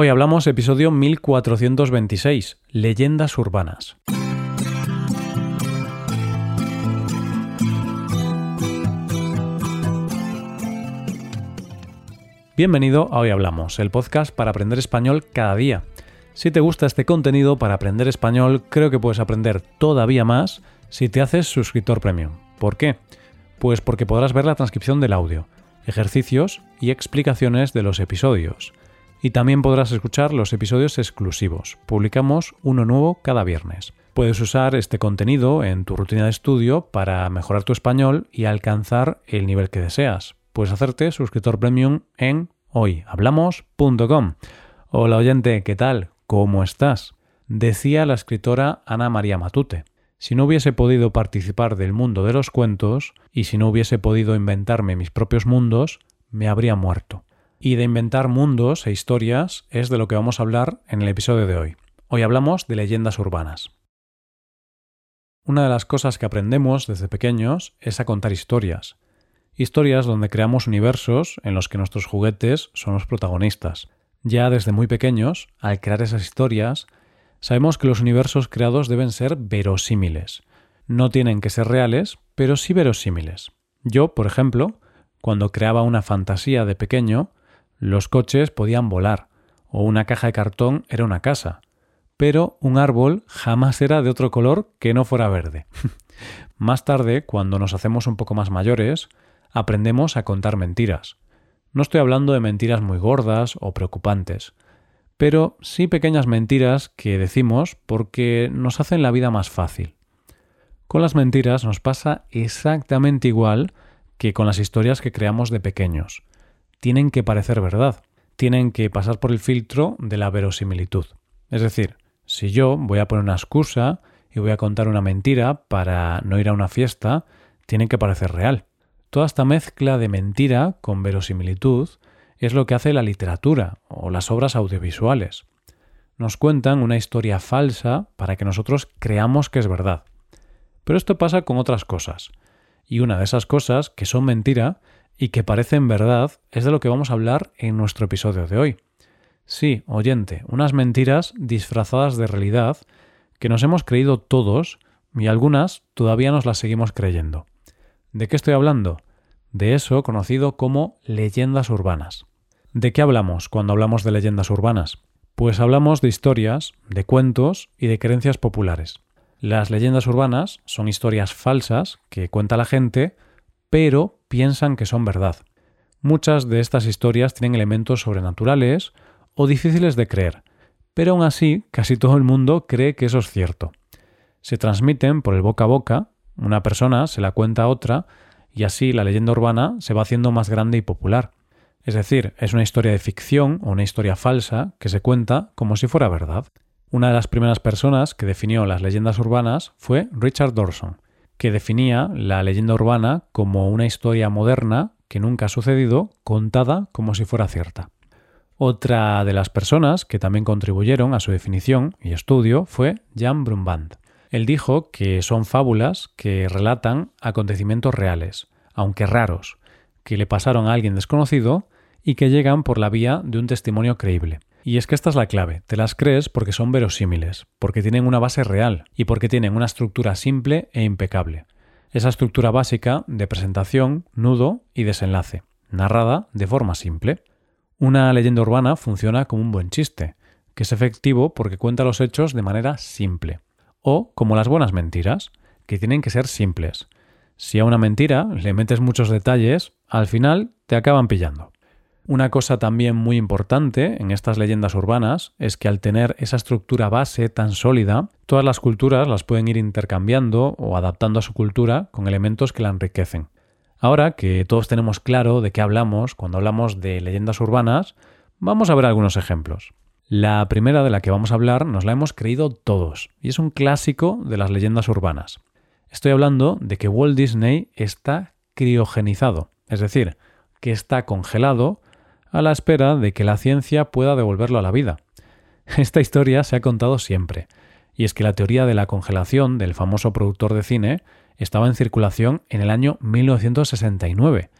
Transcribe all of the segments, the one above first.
Hoy hablamos episodio 1426, Leyendas Urbanas. Bienvenido a Hoy Hablamos, el podcast para aprender español cada día. Si te gusta este contenido para aprender español, creo que puedes aprender todavía más si te haces suscriptor premium. ¿Por qué? Pues porque podrás ver la transcripción del audio, ejercicios y explicaciones de los episodios y también podrás escuchar los episodios exclusivos. Publicamos uno nuevo cada viernes. Puedes usar este contenido en tu rutina de estudio para mejorar tu español y alcanzar el nivel que deseas. Puedes hacerte suscriptor premium en hoyhablamos.com. Hola oyente, ¿qué tal? ¿Cómo estás? Decía la escritora Ana María Matute. Si no hubiese podido participar del mundo de los cuentos y si no hubiese podido inventarme mis propios mundos, me habría muerto. Y de inventar mundos e historias es de lo que vamos a hablar en el episodio de hoy. Hoy hablamos de leyendas urbanas. Una de las cosas que aprendemos desde pequeños es a contar historias. Historias donde creamos universos en los que nuestros juguetes son los protagonistas. Ya desde muy pequeños, al crear esas historias, sabemos que los universos creados deben ser verosímiles. No tienen que ser reales, pero sí verosímiles. Yo, por ejemplo, cuando creaba una fantasía de pequeño, los coches podían volar, o una caja de cartón era una casa, pero un árbol jamás era de otro color que no fuera verde. más tarde, cuando nos hacemos un poco más mayores, aprendemos a contar mentiras. No estoy hablando de mentiras muy gordas o preocupantes, pero sí pequeñas mentiras que decimos porque nos hacen la vida más fácil. Con las mentiras nos pasa exactamente igual que con las historias que creamos de pequeños tienen que parecer verdad, tienen que pasar por el filtro de la verosimilitud. Es decir, si yo voy a poner una excusa y voy a contar una mentira para no ir a una fiesta, tienen que parecer real. Toda esta mezcla de mentira con verosimilitud es lo que hace la literatura o las obras audiovisuales. Nos cuentan una historia falsa para que nosotros creamos que es verdad. Pero esto pasa con otras cosas. Y una de esas cosas, que son mentira, y que parecen verdad es de lo que vamos a hablar en nuestro episodio de hoy. Sí, oyente, unas mentiras disfrazadas de realidad que nos hemos creído todos y algunas todavía nos las seguimos creyendo. ¿De qué estoy hablando? De eso conocido como leyendas urbanas. ¿De qué hablamos cuando hablamos de leyendas urbanas? Pues hablamos de historias, de cuentos y de creencias populares. Las leyendas urbanas son historias falsas que cuenta la gente pero piensan que son verdad. Muchas de estas historias tienen elementos sobrenaturales o difíciles de creer, pero aún así casi todo el mundo cree que eso es cierto. Se transmiten por el boca a boca, una persona se la cuenta a otra, y así la leyenda urbana se va haciendo más grande y popular. Es decir, es una historia de ficción o una historia falsa que se cuenta como si fuera verdad. Una de las primeras personas que definió las leyendas urbanas fue Richard Dawson, que definía la leyenda urbana como una historia moderna que nunca ha sucedido, contada como si fuera cierta. Otra de las personas que también contribuyeron a su definición y estudio fue Jan Brumband. Él dijo que son fábulas que relatan acontecimientos reales, aunque raros, que le pasaron a alguien desconocido y que llegan por la vía de un testimonio creíble. Y es que esta es la clave, te las crees porque son verosímiles, porque tienen una base real y porque tienen una estructura simple e impecable. Esa estructura básica de presentación, nudo y desenlace, narrada de forma simple. Una leyenda urbana funciona como un buen chiste, que es efectivo porque cuenta los hechos de manera simple. O como las buenas mentiras, que tienen que ser simples. Si a una mentira le metes muchos detalles, al final te acaban pillando. Una cosa también muy importante en estas leyendas urbanas es que al tener esa estructura base tan sólida, todas las culturas las pueden ir intercambiando o adaptando a su cultura con elementos que la enriquecen. Ahora que todos tenemos claro de qué hablamos cuando hablamos de leyendas urbanas, vamos a ver algunos ejemplos. La primera de la que vamos a hablar nos la hemos creído todos, y es un clásico de las leyendas urbanas. Estoy hablando de que Walt Disney está criogenizado, es decir, que está congelado a la espera de que la ciencia pueda devolverlo a la vida. Esta historia se ha contado siempre, y es que la teoría de la congelación del famoso productor de cine estaba en circulación en el año 1969,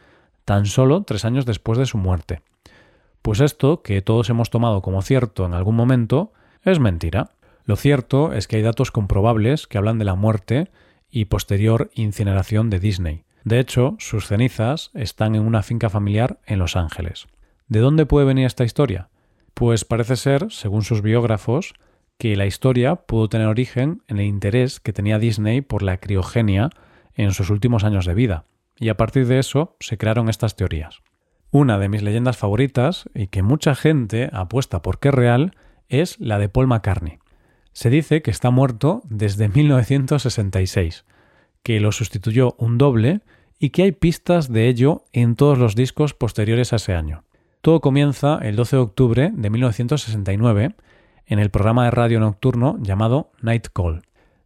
tan solo tres años después de su muerte. Pues esto, que todos hemos tomado como cierto en algún momento, es mentira. Lo cierto es que hay datos comprobables que hablan de la muerte y posterior incineración de Disney. De hecho, sus cenizas están en una finca familiar en Los Ángeles. ¿De dónde puede venir esta historia? Pues parece ser, según sus biógrafos, que la historia pudo tener origen en el interés que tenía Disney por la criogenia en sus últimos años de vida, y a partir de eso se crearon estas teorías. Una de mis leyendas favoritas, y que mucha gente apuesta por que es real, es la de Paul McCartney. Se dice que está muerto desde 1966, que lo sustituyó un doble y que hay pistas de ello en todos los discos posteriores a ese año. Todo comienza el 12 de octubre de 1969 en el programa de radio nocturno llamado Night Call.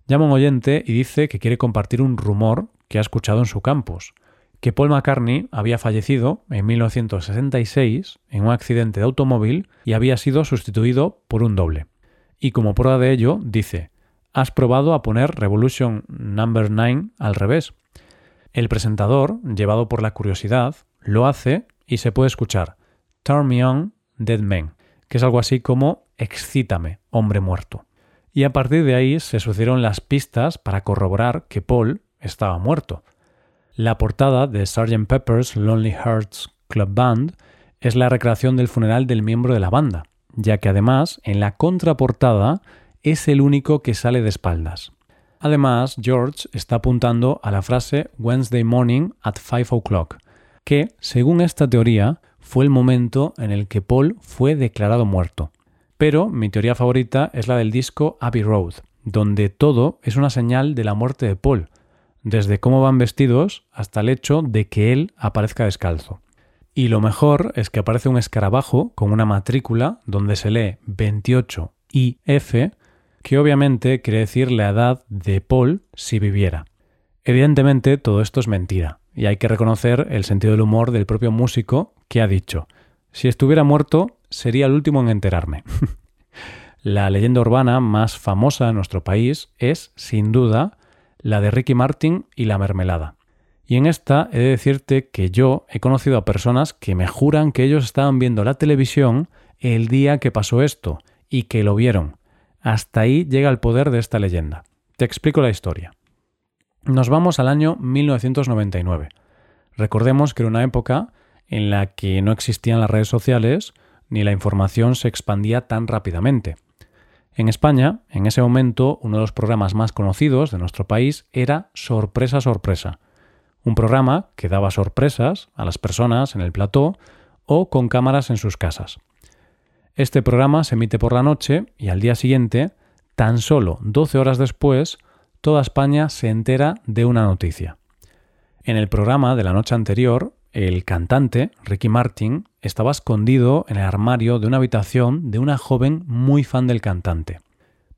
Llama un oyente y dice que quiere compartir un rumor que ha escuchado en su campus, que Paul McCartney había fallecido en 1966 en un accidente de automóvil y había sido sustituido por un doble. Y como prueba de ello, dice, has probado a poner Revolution Number 9 al revés. El presentador, llevado por la curiosidad, lo hace y se puede escuchar Turn Me On, Dead Man, que es algo así como Excítame, hombre muerto. Y a partir de ahí se sucedieron las pistas para corroborar que Paul estaba muerto. La portada de Sgt. Pepper's Lonely Hearts Club Band es la recreación del funeral del miembro de la banda, ya que además en la contraportada es el único que sale de espaldas. Además, George está apuntando a la frase Wednesday morning at 5 o'clock, que, según esta teoría, fue el momento en el que Paul fue declarado muerto. Pero mi teoría favorita es la del disco Abbey Road, donde todo es una señal de la muerte de Paul, desde cómo van vestidos hasta el hecho de que él aparezca descalzo. Y lo mejor es que aparece un escarabajo con una matrícula donde se lee 28 IF, que obviamente quiere decir la edad de Paul si viviera. Evidentemente todo esto es mentira, y hay que reconocer el sentido del humor del propio músico que ha dicho, si estuviera muerto sería el último en enterarme. la leyenda urbana más famosa en nuestro país es, sin duda, la de Ricky Martin y la mermelada. Y en esta he de decirte que yo he conocido a personas que me juran que ellos estaban viendo la televisión el día que pasó esto y que lo vieron. Hasta ahí llega el poder de esta leyenda. Te explico la historia. Nos vamos al año 1999. Recordemos que era una época en la que no existían las redes sociales ni la información se expandía tan rápidamente. En España, en ese momento, uno de los programas más conocidos de nuestro país era Sorpresa Sorpresa, un programa que daba sorpresas a las personas en el plató o con cámaras en sus casas. Este programa se emite por la noche y al día siguiente, tan solo 12 horas después, toda España se entera de una noticia. En el programa de la noche anterior, el cantante, Ricky Martin, estaba escondido en el armario de una habitación de una joven muy fan del cantante.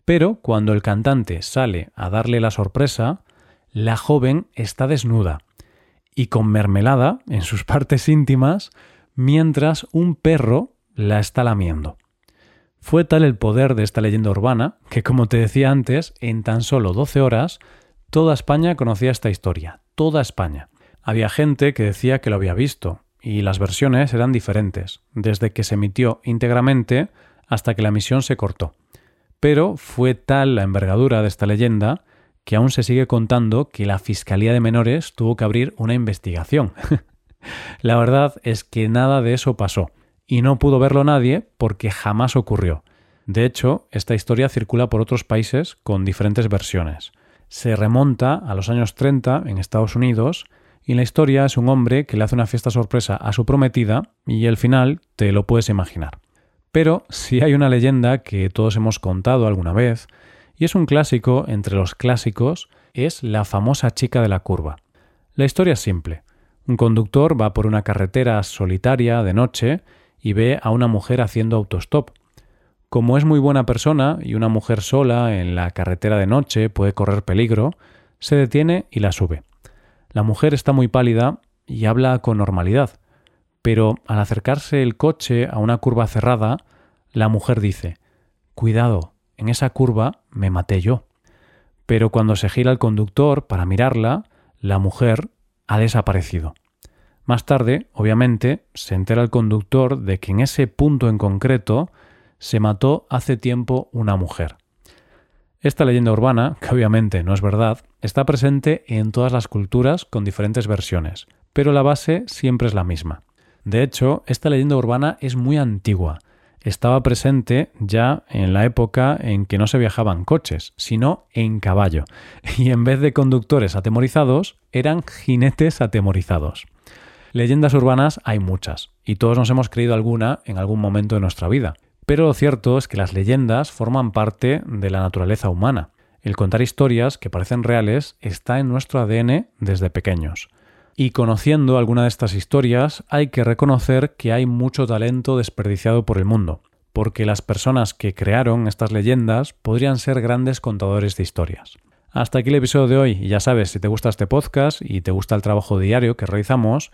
Pero cuando el cantante sale a darle la sorpresa, la joven está desnuda y con mermelada en sus partes íntimas mientras un perro la está lamiendo. Fue tal el poder de esta leyenda urbana que, como te decía antes, en tan solo 12 horas, toda España conocía esta historia, toda España. Había gente que decía que lo había visto, y las versiones eran diferentes, desde que se emitió íntegramente hasta que la emisión se cortó. Pero fue tal la envergadura de esta leyenda que aún se sigue contando que la Fiscalía de Menores tuvo que abrir una investigación. la verdad es que nada de eso pasó y no pudo verlo nadie porque jamás ocurrió. De hecho, esta historia circula por otros países con diferentes versiones. Se remonta a los años 30 en Estados Unidos y la historia es un hombre que le hace una fiesta sorpresa a su prometida y el final te lo puedes imaginar. Pero si hay una leyenda que todos hemos contado alguna vez, y es un clásico entre los clásicos, es la famosa chica de la curva. La historia es simple. Un conductor va por una carretera solitaria de noche y ve a una mujer haciendo autostop. Como es muy buena persona y una mujer sola en la carretera de noche puede correr peligro, se detiene y la sube. La mujer está muy pálida y habla con normalidad, pero al acercarse el coche a una curva cerrada, la mujer dice Cuidado, en esa curva me maté yo. Pero cuando se gira el conductor para mirarla, la mujer ha desaparecido. Más tarde, obviamente, se entera el conductor de que en ese punto en concreto se mató hace tiempo una mujer. Esta leyenda urbana, que obviamente no es verdad, está presente en todas las culturas con diferentes versiones, pero la base siempre es la misma. De hecho, esta leyenda urbana es muy antigua. Estaba presente ya en la época en que no se viajaban coches, sino en caballo, y en vez de conductores atemorizados, eran jinetes atemorizados. Leyendas urbanas hay muchas, y todos nos hemos creído alguna en algún momento de nuestra vida. Pero lo cierto es que las leyendas forman parte de la naturaleza humana. El contar historias que parecen reales está en nuestro ADN desde pequeños. Y conociendo alguna de estas historias, hay que reconocer que hay mucho talento desperdiciado por el mundo, porque las personas que crearon estas leyendas podrían ser grandes contadores de historias. Hasta aquí el episodio de hoy, y ya sabes, si te gusta este podcast y te gusta el trabajo diario que realizamos,